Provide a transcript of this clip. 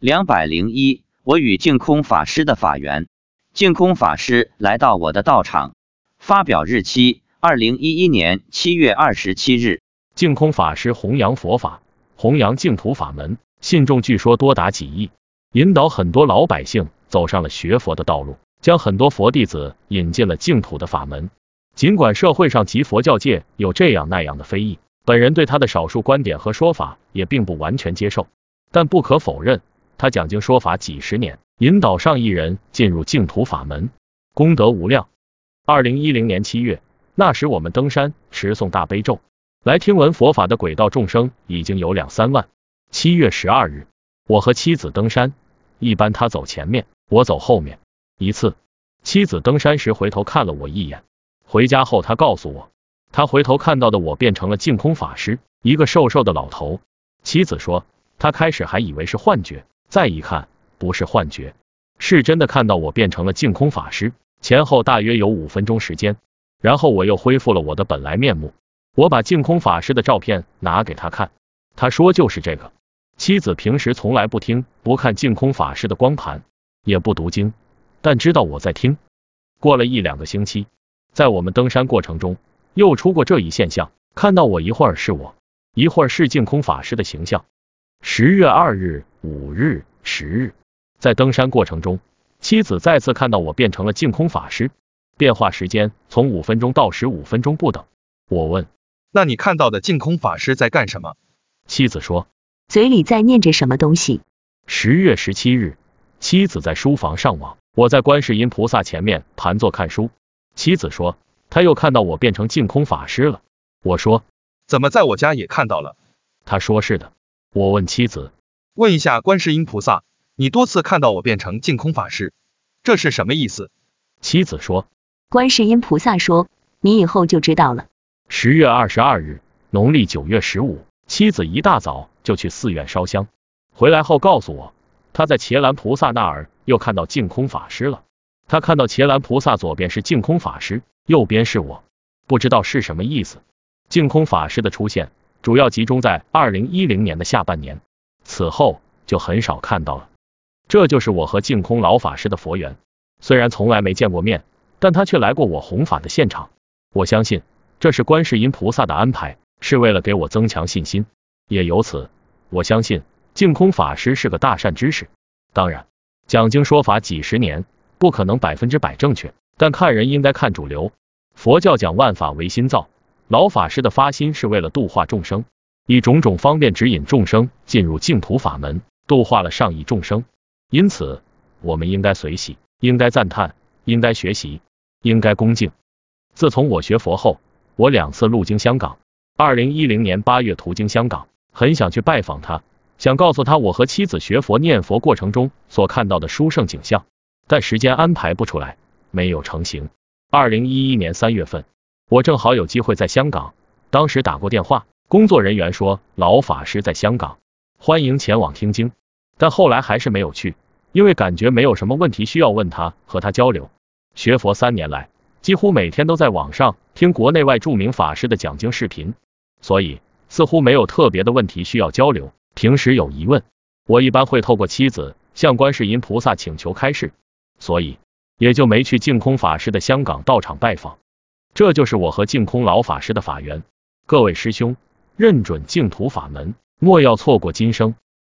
两百零一，我与净空法师的法缘。净空法师来到我的道场，发表日期：二零一一年七月二十七日。净空法师弘扬佛法，弘扬净土法门，信众据说多达几亿，引导很多老百姓走上了学佛的道路，将很多佛弟子引进了净土的法门。尽管社会上及佛教界有这样那样的非议，本人对他的少数观点和说法也并不完全接受，但不可否认。他讲经说法几十年，引导上亿人进入净土法门，功德无量。二零一零年七月，那时我们登山持诵大悲咒，来听闻佛法的轨道众生已经有两三万。七月十二日，我和妻子登山，一般他走前面，我走后面。一次，妻子登山时回头看了我一眼，回家后他告诉我，他回头看到的我变成了净空法师，一个瘦瘦的老头。妻子说，他开始还以为是幻觉。再一看，不是幻觉，是真的看到我变成了净空法师。前后大约有五分钟时间，然后我又恢复了我的本来面目。我把净空法师的照片拿给他看，他说就是这个。妻子平时从来不听不看净空法师的光盘，也不读经，但知道我在听。过了一两个星期，在我们登山过程中，又出过这一现象，看到我一会儿是我，一会儿是净空法师的形象。十月二日、五日、十日，在登山过程中，妻子再次看到我变成了净空法师，变化时间从五分钟到十五分钟不等。我问：那你看到的净空法师在干什么？妻子说：嘴里在念着什么东西。十月十七日，妻子在书房上网，我在观世音菩萨前面盘坐看书。妻子说：他又看到我变成净空法师了。我说：怎么在我家也看到了？他说是的。我问妻子，问一下观世音菩萨，你多次看到我变成净空法师，这是什么意思？妻子说，观世音菩萨说，你以后就知道了。十月二十二日，农历九月十五，妻子一大早就去寺院烧香，回来后告诉我，她在伽蓝菩萨那儿又看到净空法师了。他看到伽蓝菩萨左边是净空法师，右边是我，不知道是什么意思。净空法师的出现。主要集中在二零一零年的下半年，此后就很少看到了。这就是我和净空老法师的佛缘。虽然从来没见过面，但他却来过我弘法的现场。我相信这是观世音菩萨的安排，是为了给我增强信心。也由此，我相信净空法师是个大善知识。当然，讲经说法几十年，不可能百分之百正确，但看人应该看主流。佛教讲万法唯心造。老法师的发心是为了度化众生，以种种方便指引众生进入净土法门，度化了上亿众生。因此，我们应该随喜，应该赞叹，应该学习，应该恭敬。自从我学佛后，我两次路经香港。二零一零年八月途经香港，很想去拜访他，想告诉他我和妻子学佛念佛过程中所看到的殊胜景象，但时间安排不出来，没有成行。二零一一年三月份。我正好有机会在香港，当时打过电话，工作人员说老法师在香港，欢迎前往听经，但后来还是没有去，因为感觉没有什么问题需要问他和他交流。学佛三年来，几乎每天都在网上听国内外著名法师的讲经视频，所以似乎没有特别的问题需要交流。平时有疑问，我一般会透过妻子向观世音菩萨请求开示，所以也就没去净空法师的香港道场拜访。这就是我和净空老法师的法缘，各位师兄，认准净土法门，莫要错过今生。